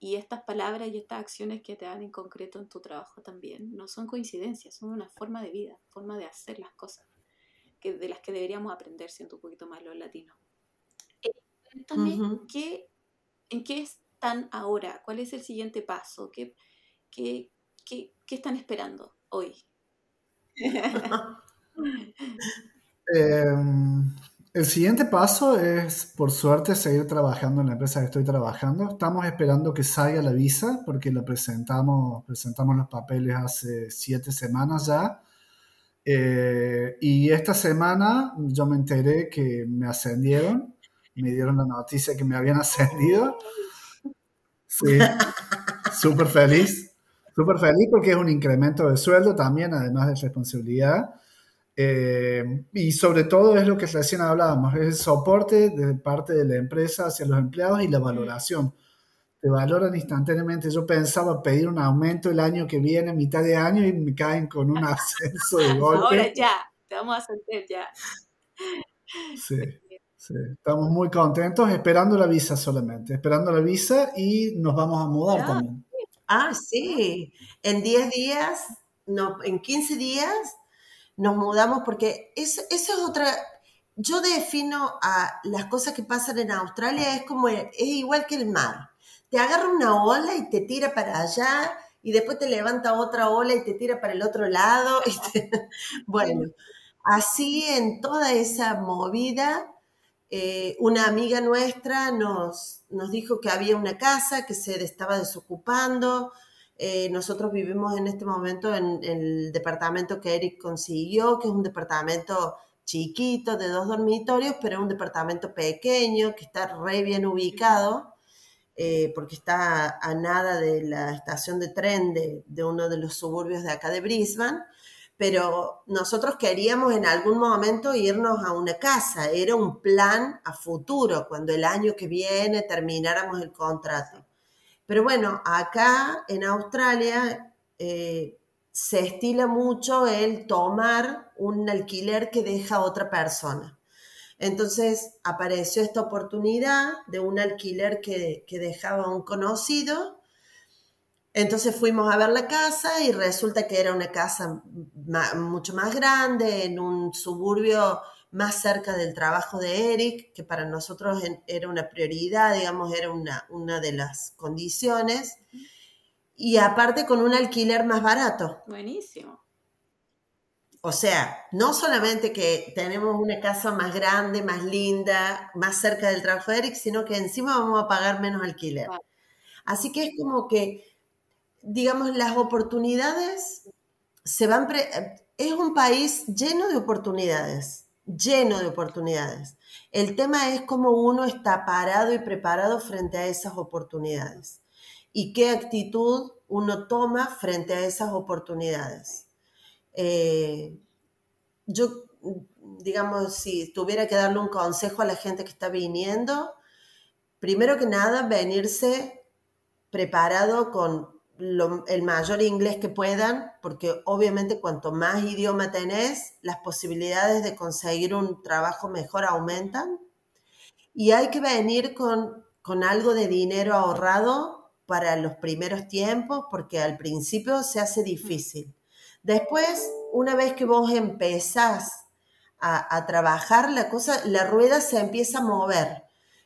Speaker 1: y estas palabras y estas acciones que te dan en concreto en tu trabajo también no son coincidencias, son una forma de vida, forma de hacer las cosas que, de las que deberíamos aprender siendo un poquito más los latinos. Eh, ¿qué, ¿en qué están ahora? ¿Cuál es el siguiente paso? ¿Qué, qué, qué, qué están esperando hoy?
Speaker 3: Em, el siguiente paso es, por suerte, seguir trabajando en la empresa que estoy trabajando. Estamos esperando que salga la visa porque lo presentamos, presentamos los papeles hace siete semanas ya. Eh, y esta semana yo me enteré que me ascendieron, me dieron la noticia que me habían ascendido. Sí, súper feliz, súper feliz porque es un incremento de sueldo también, además de responsabilidad. Eh, y sobre todo es lo que recién hablábamos, es el soporte de parte de la empresa hacia los empleados y la valoración. Te valoran instantáneamente. Yo pensaba pedir un aumento el año que viene, mitad de año, y me caen con un ascenso de golpe.
Speaker 1: Ahora ya, te vamos a ascender ya.
Speaker 3: Sí, sí, estamos muy contentos, esperando la visa solamente, esperando la visa y nos vamos a mudar también.
Speaker 2: Ah, sí, en 10 días, no, en 15 días nos mudamos porque eso, es otra, yo defino a las cosas que pasan en Australia es como, es igual que el mar. Te agarra una ola y te tira para allá y después te levanta otra ola y te tira para el otro lado. bueno, así en toda esa movida, eh, una amiga nuestra nos, nos dijo que había una casa que se estaba desocupando, eh, nosotros vivimos en este momento en, el departamento que Eric consiguió, que es un departamento chiquito, de dos dormitorios, pero un departamento pequeño que está re bien ubicado, eh, porque está a nada de la estación de tren de, uno de los suburbios de acá de Brisbane pero nosotros queríamos en algún momento irnos a una casa, era un plan a futuro, cuando el año que viene termináramos el contrato. Pero bueno, acá en Australia eh, se estila mucho el tomar un alquiler que deja otra persona. Entonces apareció esta oportunidad de un alquiler que, que dejaba un conocido entonces fuimos a ver la casa y resulta que era una casa mucho más grande, en un suburbio más cerca del trabajo de Eric, que para nosotros era una prioridad, digamos, era una, una de las condiciones. Y aparte con un alquiler más barato.
Speaker 1: Buenísimo.
Speaker 2: O sea, no solamente que tenemos una casa más grande, más linda, más cerca del trabajo de Eric, sino que encima vamos a pagar menos alquiler. Así que es como que digamos, las oportunidades se van... es un país lleno de oportunidades, lleno de oportunidades. El tema es cómo uno está parado y preparado frente a esas oportunidades y qué actitud uno toma frente a esas oportunidades. Eh, yo, digamos, si tuviera que darle un consejo a la gente que está viniendo, primero que nada, venirse preparado con el mayor inglés que puedan, porque obviamente cuanto más idioma tenés, las posibilidades de conseguir un trabajo mejor aumentan. Y hay que venir con, con algo de dinero ahorrado para los primeros tiempos, porque al principio se hace difícil. Después, una vez que vos empezás a, trabajar, la cosa, la rueda se empieza a mover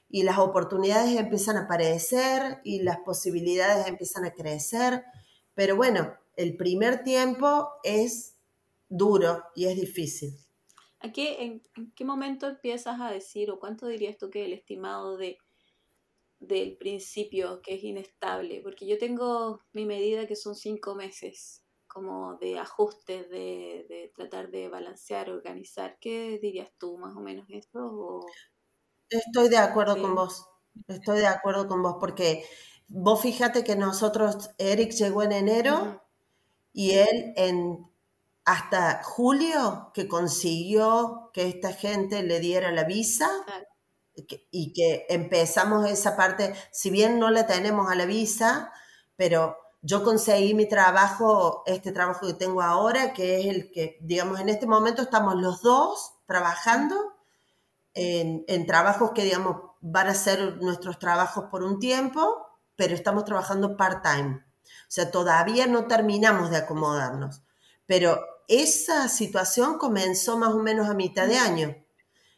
Speaker 2: y las oportunidades empiezan a aparecer y las posibilidades empiezan a crecer. Pero bueno, el primer tiempo es duro y es difícil.
Speaker 1: ¿A qué, en, qué momento empiezas a decir o cuánto dirías tú que el estimado de, del principio que es inestable? Porque yo tengo mi medida que son cinco meses como de ajuste, de, de tratar de balancear, organizar. ¿Qué dirías tú más o menos eso? O...
Speaker 2: Estoy de acuerdo con vos. Estoy de acuerdo con vos porque vos fíjate que nosotros, Eric llegó en enero y él en hasta julio que consiguió que esta gente le diera la visa y que empezamos esa parte, si bien no la tenemos a la visa, pero yo conseguí mi trabajo, este trabajo que tengo ahora, que es el que, digamos, en este momento estamos los dos trabajando en, trabajos que, digamos, van a ser nuestros trabajos por un tiempo, pero estamos trabajando part-time. O sea, todavía no terminamos de acomodarnos. Pero esa situación comenzó más o menos a mitad de año.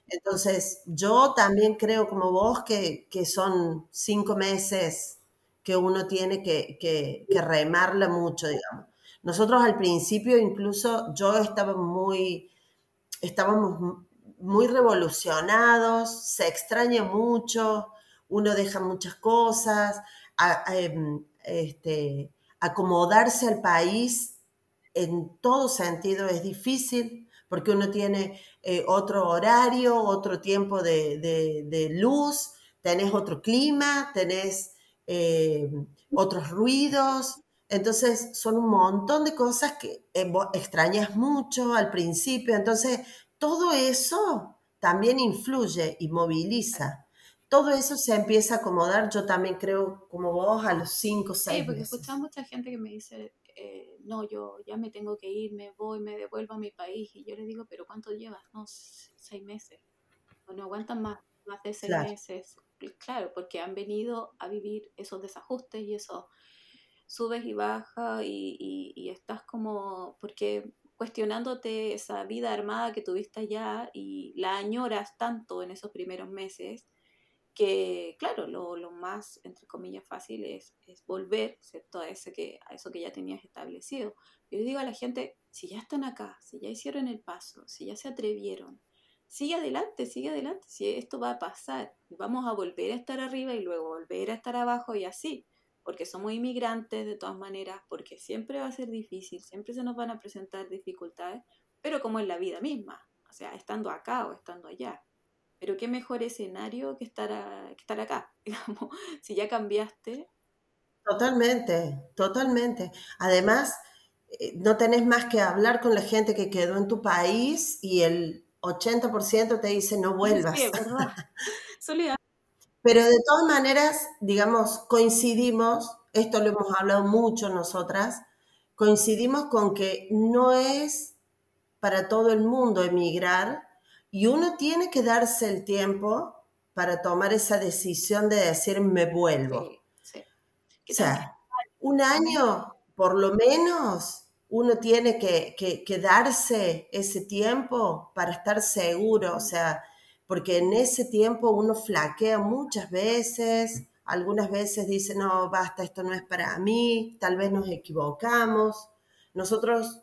Speaker 2: Entonces, yo también creo como vos que, son cinco meses que uno tiene que, que, que, remarla mucho, digamos. Nosotros al principio incluso yo estaba muy, estábamos muy revolucionados, se extraña mucho, uno deja muchas cosas, em, este, acomodarse al país en todo sentido es difícil porque uno tiene eh, otro horario, otro tiempo de, luz, tenés otro clima, tenés em, otros ruidos, entonces son un montón de cosas que eh, extrañas mucho al principio, entonces todo eso también influye y moviliza. Todo eso se empieza a acomodar, yo también creo, como vos, a los cinco, seis
Speaker 1: Sí, porque escuchaba mucha gente que me dice, eh, no, yo ya me tengo que ir, me voy, me devuelvo a mi país. Y yo le digo, pero ¿cuánto llevas? No, seis meses. O no aguantan más, más de seis meses. Claro, porque han venido a vivir esos desajustes y eso subes y bajas y, y, estás como, porque cuestionándote esa vida armada que tuviste allá y la añoras tanto en esos primeros meses que, claro, lo, lo más, entre comillas, fácil es, es volver ¿cierto? A, ese que, a eso que ya tenías establecido. Yo digo a la gente, si ya están acá, si ya hicieron el paso, si ya se atrevieron, sigue adelante, sigue adelante, si esto va a pasar, vamos a volver a estar arriba y luego volver a estar abajo y así porque somos inmigrantes de todas maneras, porque siempre va a ser difícil, siempre se nos van a presentar dificultades, pero como en la vida misma, o sea, estando acá o estando allá. Pero qué mejor escenario que estar, que estar acá, digamos, si ya cambiaste.
Speaker 2: Totalmente, totalmente. Además, eh, no tenés más que hablar con la gente que quedó en tu país y el 80% te dice no vuelvas. Sí, ¿verdad? Pero de todas maneras, digamos, coincidimos, esto lo hemos hablado mucho nosotras, coincidimos con que no es para todo el mundo emigrar y uno tiene que darse el tiempo para tomar esa decisión de decir me vuelvo. O sea, un año por lo menos uno tiene que, que, darse ese tiempo para estar seguro, o sea, porque en ese tiempo uno flaquea muchas veces, algunas veces dice, no, basta, esto no es para mí, tal vez nos equivocamos. Nosotros,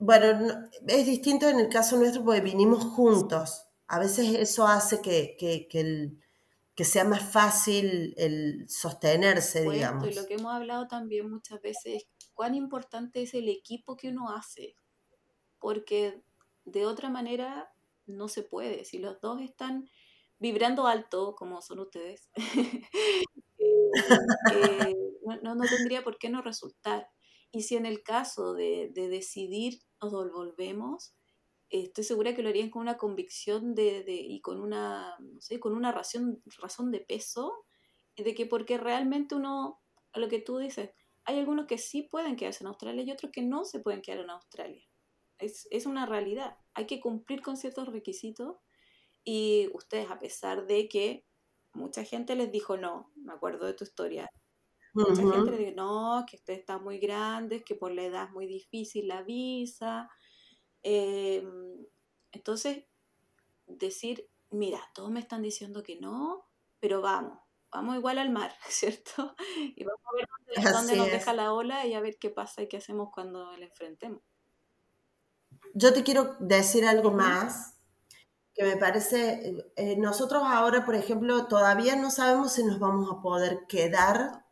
Speaker 2: bueno, es distinto en el caso nuestro porque vinimos juntos. A veces eso hace que, que, sea más fácil el sostenerse, digamos.
Speaker 1: Y lo que hemos hablado también muchas veces es cuán importante es el equipo que uno hace, porque de otra manera no se puede. Si los dos están vibrando alto, como son ustedes, eh, eh, no, no, tendría por qué no resultar. Y si en el caso de, de decidir nos volvemos, estoy segura que lo harían con una convicción de, y con una, no sé, con una razón, razón de peso, de que porque realmente uno, a lo que tú dices, hay algunos que sí pueden quedarse en Australia y otros que no se pueden quedar en Australia. Es, es una realidad. Hay que cumplir con ciertos requisitos y ustedes, a pesar de que mucha gente les dijo no, me acuerdo de tu historia, mucha gente les dijo no, que usted está muy grande, que por la edad es muy difícil la visa. Em, entonces, decir, mira, todos me están diciendo que no, pero vamos, vamos igual al mar, ¿cierto? Y vamos a ver dónde, nos deja la ola y a ver qué pasa y qué hacemos cuando la enfrentemos.
Speaker 2: Yo te quiero decir algo más que me parece, eh, nosotros ahora, por ejemplo, todavía no sabemos si nos vamos a poder quedar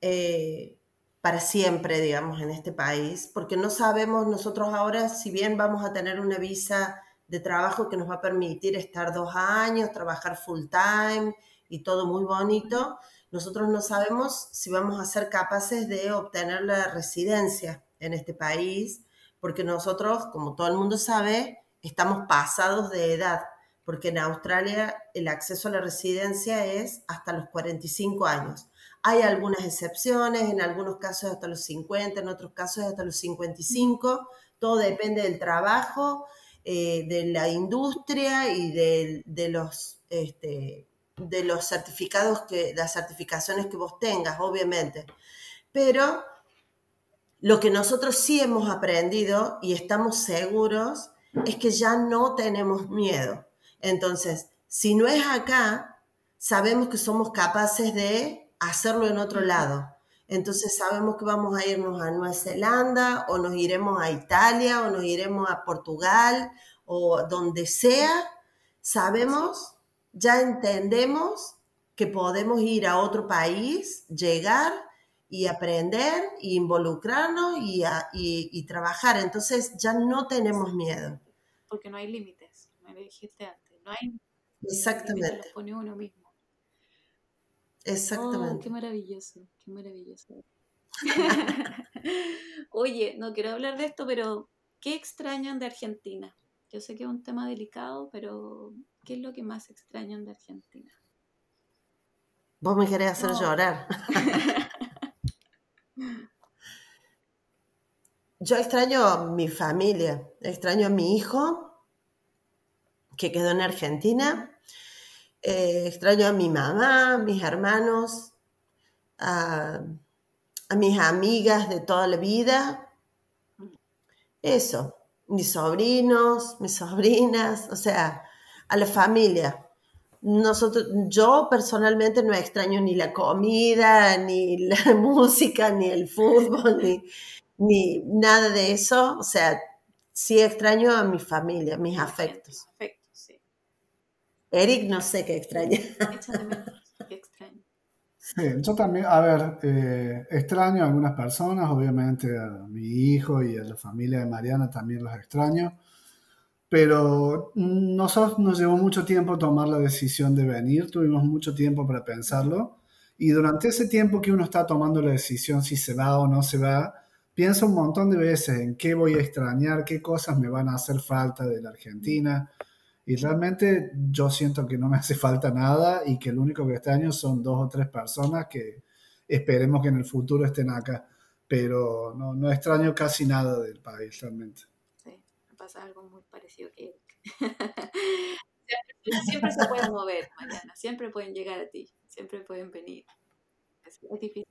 Speaker 2: eh, para siempre, digamos, en este país, porque no sabemos nosotros ahora, si bien vamos a tener una visa de trabajo que nos va a permitir estar dos años, trabajar full time y todo muy bonito, nosotros no sabemos si vamos a ser capaces de obtener la residencia en este país, porque nosotros, como todo el mundo sabe, estamos pasados de edad, porque en Australia el acceso a la residencia es hasta los 45 años. Hay algunas excepciones, en algunos casos hasta los 50, en otros casos hasta los 55, todo depende del trabajo, eh, de la industria y de, los, este, de los certificados, que, las certificaciones que vos tengas, obviamente. Pero lo que nosotros sí hemos aprendido y estamos seguros es que ya no tenemos miedo. Entonces, si no es acá, sabemos que somos capaces de hacerlo en otro lado. Entonces sabemos que vamos a irnos a Nueva Zelanda o nos iremos a Italia o nos iremos a Portugal o donde sea. Sabemos, ya entendemos que podemos ir a otro país, llegar y aprender, y involucrarnos y, y, trabajar. Entonces ya no tenemos miedo.
Speaker 1: Porque no hay límites, me dijiste antes, no hay
Speaker 2: Exactamente.
Speaker 1: Los pone uno mismo.
Speaker 2: Exactamente.
Speaker 1: Oh, qué maravilloso, qué maravilloso. Oye, no quiero hablar de esto, pero ¿qué extrañan de Argentina? Yo sé que es un tema delicado, pero ¿qué es lo que más extrañan de Argentina?
Speaker 2: Vos me querés hacer llorar. Yo extraño a mi familia, extraño a mi hijo, que quedó en Argentina, eh, extraño a mi mamá, a mis hermanos, a, mis amigas de toda la vida. Eso, mis sobrinos, mis sobrinas, o sea, a la familia. Nosotros, yo personalmente no extraño ni la comida, ni la música, ni el fútbol, ni, ni nada de eso. O sea, sí extraño a mi familia, mis afectos. Afectos, sí. Eric, no sé qué extraña.
Speaker 1: ¿Qué extraño?
Speaker 3: Sí, yo también, a ver, eh, extraño a algunas personas, obviamente a mi hijo y a la familia de Mariana también los extraño. Pero nosotros nos llevó mucho tiempo tomar la decisión de venir, tuvimos mucho tiempo para pensarlo y durante ese tiempo que uno está tomando la decisión si se va o no se va, piensa un montón de veces en qué voy a extrañar, qué cosas me van a hacer falta de la Argentina. Y realmente yo siento que no me hace falta nada y que lo único que extraño son dos o tres personas que esperemos que en el futuro estén acá. Pero no, no extraño casi nada del país realmente
Speaker 1: pasa algo muy parecido que siempre se pueden mover, Mariana, siempre pueden llegar a ti, siempre pueden venir. Es, difícil.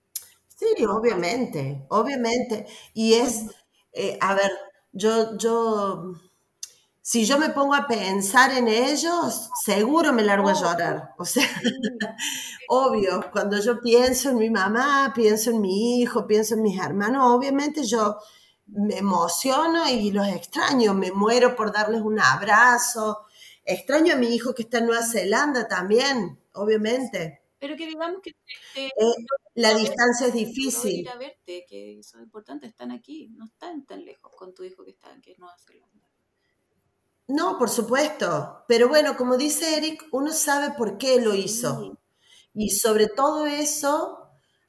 Speaker 2: Sí, obviamente, obviamente. Y es, eh, a ver, yo, yo, si yo me pongo a pensar en ellos, seguro me largo a llorar. O sea, obvio, cuando yo pienso en mi mamá, pienso en mi hijo, pienso en mis hermanos, obviamente yo me emociono y los extraño, me muero por darles un abrazo. Extraño a mi hijo que está en Nueva Zelanda también, obviamente.
Speaker 1: Pero que digamos que...
Speaker 2: Eh, la distancia es difícil.
Speaker 1: Ir a verte, que son importantes, están aquí, no están tan lejos con tu hijo que está en Nueva Zelanda.
Speaker 2: No, por supuesto. Pero bueno, como dice Eric, uno sabe por qué lo hizo. Y sobre todo eso,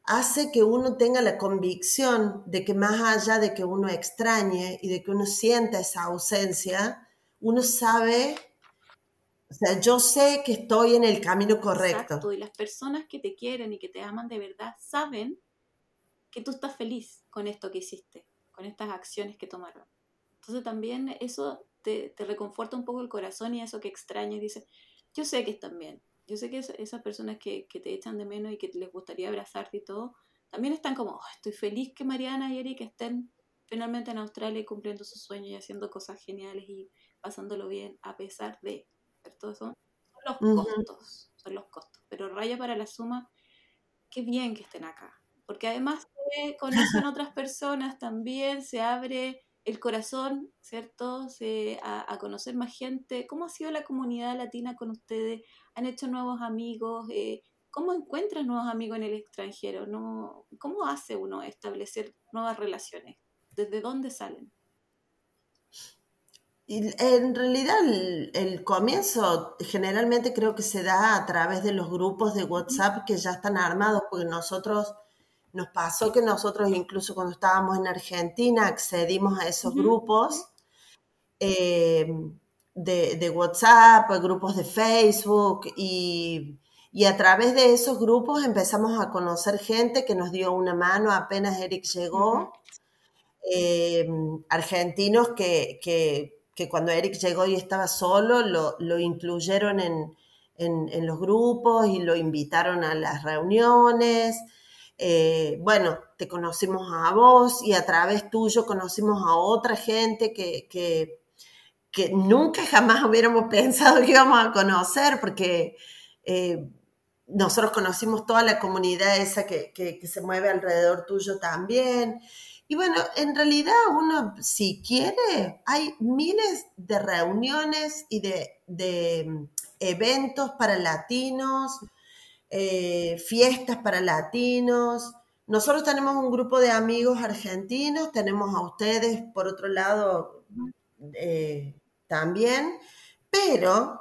Speaker 2: hace que uno tenga la convicción de que más allá de que uno extrañe y de que uno sienta esa ausencia, uno sabe, o sea, yo sé que estoy en el camino correcto.
Speaker 1: Y las personas que te quieren y que te aman de verdad saben que tú estás feliz con esto que hiciste, con estas acciones que tomaron. Entonces también eso te, reconforta un poco el corazón y eso que extrañas, dice, yo sé que están bien, yo sé que esas personas que, te echan de menos y que les gustaría abrazarte y todo, también están como, oh, estoy feliz que Mariana y Eric estén finalmente en Australia y cumpliendo sus sueños y haciendo cosas geniales y pasándolo bien a pesar de, ¿cierto? Son, los costos, son los costos. Pero raya para la suma, qué bien que estén acá. Porque además se conocen otras personas también, se abre el corazón, ¿cierto? a, conocer más gente. ¿Cómo ha sido la comunidad latina con ustedes? ¿Han hecho nuevos amigos? Eh, ¿Cómo encuentran nuevos amigos en el extranjero? ¿No? ¿Cómo hace uno establecer nuevas relaciones? ¿Desde dónde salen?
Speaker 2: En realidad el, comienzo generalmente creo que se da a través de los grupos de WhatsApp que ya están armados, porque nosotros nos pasó que nosotros incluso cuando estábamos en Argentina accedimos a esos grupos eh, de, WhatsApp, grupos de Facebook y, a través de esos grupos empezamos a conocer gente que nos dio una mano apenas Eric llegó. Eh, argentinos que, cuando Eric llegó y estaba solo lo, incluyeron en, en, los grupos y lo invitaron a las reuniones. Eh, bueno, te conocimos a vos y a través tuyo conocimos a otra gente que, que, nunca jamás hubiéramos pensado que íbamos a conocer, porque eh, nosotros conocimos toda la comunidad esa que, se mueve alrededor tuyo también. Y bueno, en realidad uno, si quiere, hay miles de reuniones y de, de mm, eventos para latinos, eh, fiestas para latinos. Nosotros tenemos un grupo de amigos argentinos, tenemos a ustedes por otro lado eh, también, pero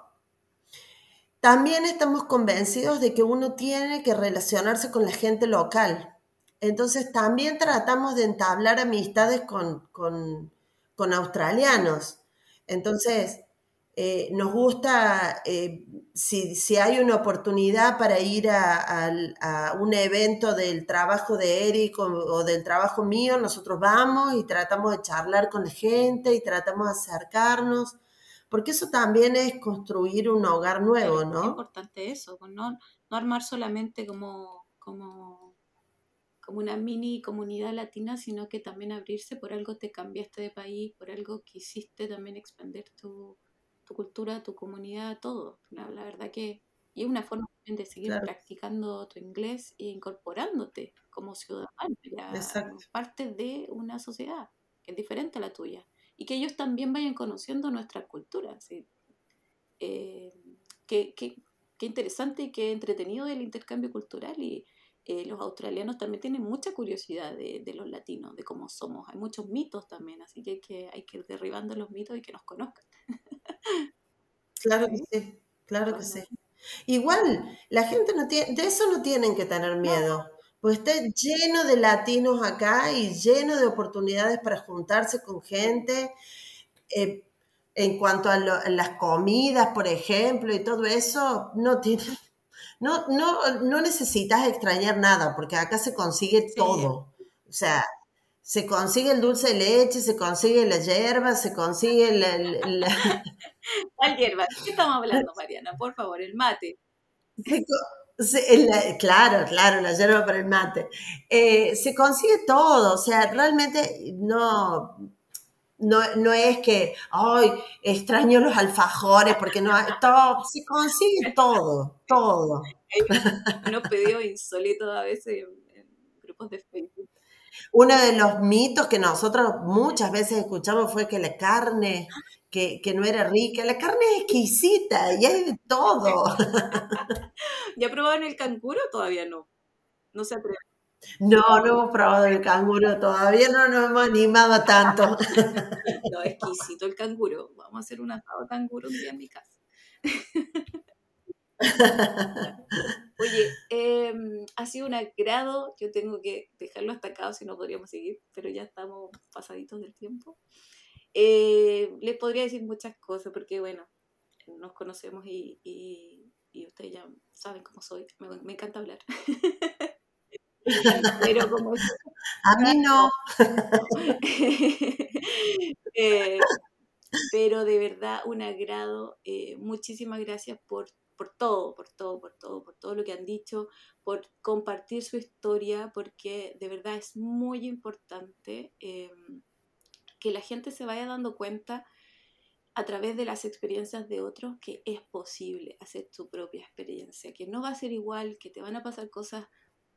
Speaker 2: también estamos convencidos de que uno tiene que relacionarse con la gente local. Entonces también tratamos de entablar amistades con, con, con australianos. Entonces, eh, nos gusta, eh, si, hay una oportunidad para ir a, un evento del trabajo de Eric o, del trabajo mío, nosotros vamos y tratamos de charlar con la gente y tratamos de acercarnos, porque eso también es construir un hogar nuevo, ¿no?
Speaker 1: Es importante eso, no, no armar solamente como, como, como una mini comunidad latina, sino que también abrirse por algo te cambiaste de país, por algo quisiste también expandir tu tu cultura, tu comunidad, todo. La, verdad que y es una forma de seguir practicando tu inglés e incorporándote como ciudadano, ya parte de una sociedad que es diferente a la tuya y que ellos también vayan conociendo nuestra cultura. ¿sí? Eh, qué, interesante y qué entretenido el intercambio cultural y eh, los australianos también tienen mucha curiosidad de, de, los latinos, de cómo somos. Hay muchos mitos también, así que hay, que hay que ir derribando los mitos y que nos conozcan.
Speaker 2: Claro que sí, claro que sí. Igual, la gente no tiene, de eso no tienen que tener miedo. Pues está lleno de latinos acá y lleno de oportunidades para juntarse con gente. Eh, en cuanto a, las comidas, por ejemplo, y todo eso, no tiene, no, no, no necesitas extrañar nada, porque acá se consigue todo. O sea, se consigue el dulce de leche, se consigue la hierba, se consigue la...
Speaker 1: ¿Cuál hierba? qué estamos hablando, Mariana? Por favor, el mate.
Speaker 2: claro, claro, la hierba para el mate. Eh, se consigue todo, o sea, realmente no, no, es que, ay, extraño los alfajores, porque no, todo, se consigue todo, todo.
Speaker 1: Hay unos pedidos insólitos a veces en grupos de Facebook
Speaker 2: uno de los mitos que nosotros muchas veces escuchamos fue que la carne, que, no era rica, la carne es exquisita y hay de todo.
Speaker 1: ¿Ya probaron el canguro? Todavía no. No se atreve.
Speaker 2: No, no hemos probado el canguro todavía, no nos hemos animado tanto.
Speaker 1: no, exquisito el canguro. Vamos a hacer un asado canguro un día en mi casa. Oye, em, ha sido un agrado. Yo tengo que dejarlo hasta acá, si no podríamos seguir, pero ya estamos pasaditos del tiempo. Eh, les podría decir muchas cosas, porque bueno, nos conocemos y, y, ustedes ya saben cómo soy. Me, encanta hablar. pero como.
Speaker 2: A mí no.
Speaker 1: Eh, pero de verdad, un agrado. Eh, muchísimas gracias por por todo, por todo, por todo, por todo lo que han dicho, por compartir su historia, porque de verdad es muy importante em, que la gente se vaya dando cuenta a través de las experiencias de otros que es posible hacer su propia experiencia, que no va a ser igual, que te van a pasar cosas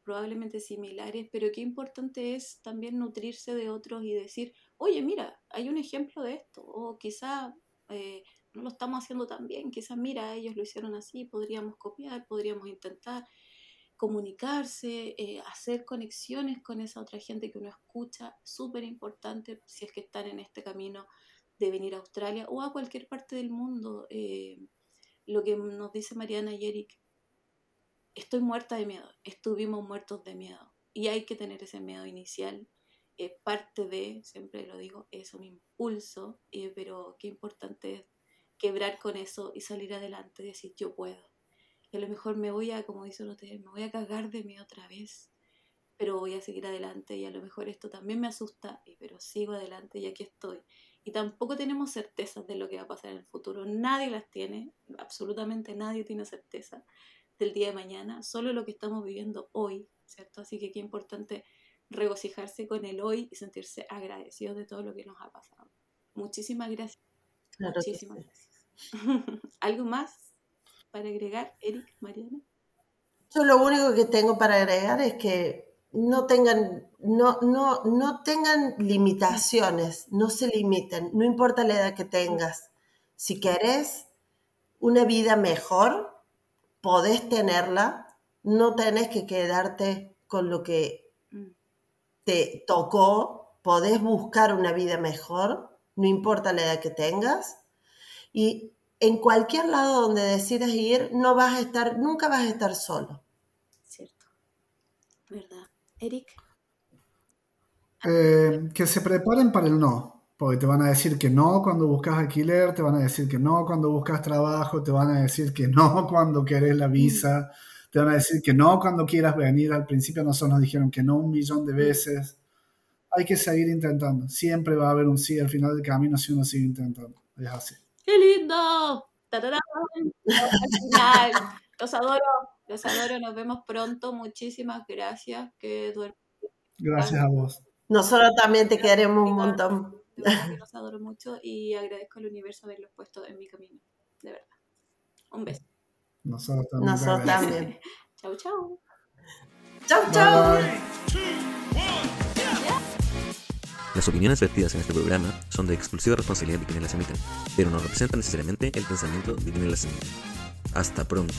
Speaker 1: probablemente similares, pero qué importante es también nutrirse de otros y decir, oye, mira, hay un ejemplo de esto, o quizá eh, no lo estamos haciendo tan bien, quizás mira, ellos lo hicieron así, podríamos copiar, podríamos intentar comunicarse, eh, hacer conexiones con esa otra gente que uno escucha, súper importante si es que están en este camino de venir a Australia o a cualquier parte del mundo. Eh, lo que nos dice Mariana y Eric, estoy muerta de miedo, estuvimos muertos de miedo y hay que tener ese miedo inicial. es parte de, siempre lo digo, es un impulso, eh, pero qué importante es quebrar con eso y salir adelante, decir yo puedo. Y a lo mejor me voy a, como dicen ustedes, me voy a cagar de mí otra vez, pero voy a seguir adelante y a lo mejor esto también me asusta, pero sigo adelante y aquí estoy. Y tampoco tenemos certezas de lo que va a pasar en el futuro, nadie las tiene, absolutamente nadie tiene certeza del día de mañana, solo lo que estamos viviendo hoy, ¿cierto? Así que qué importante regocijarse con el hoy y sentirse agradecidos de todo lo que nos ha pasado. Muchísimas gracias. Muchísimas gracias. ¿Algo más para agregar, Eric, Mariana?
Speaker 2: Yo lo único que tengo para agregar es que no tengan, no, no, no tengan limitaciones, no se limiten, no importa la edad que tengas. Si querés una vida mejor, podés tenerla, no tenés que quedarte con lo que mm. te tocó, podés buscar una vida mejor, no importa la edad que tengas, y en cualquier lado donde decidas ir, no vas a estar, nunca vas a estar solo.
Speaker 1: Cierto. ¿Verdad? Eric.
Speaker 3: Eh, que se preparen para el no, porque te van a decir que no cuando buscas alquiler, te van a decir que no cuando buscas trabajo, te van a decir que no cuando querés la visa, te van a decir que no cuando quieras venir. Al principio nosotros nos dijeron que no un millón de veces. Hay que seguir intentando. Siempre va a haber un sí al final del camino si uno sigue intentando. Es así.
Speaker 1: ¡Qué lindo! Los adoro, los adoro. Nos vemos pronto. Muchísimas gracias. Que
Speaker 3: Gracias a vos.
Speaker 2: Nosotros también te queremos un montón.
Speaker 1: Los adoro mucho y agradezco al universo haberlos puesto en mi camino. De verdad. Un beso.
Speaker 3: Nosotros también.
Speaker 2: Nosotros también.
Speaker 1: chau, chau.
Speaker 2: Chau, chau.
Speaker 4: Las opiniones vertidas en este programa son de exclusiva responsabilidad de quienes las emiten, pero no representan necesariamente el pensamiento de quienes las emiten. Hasta pronto.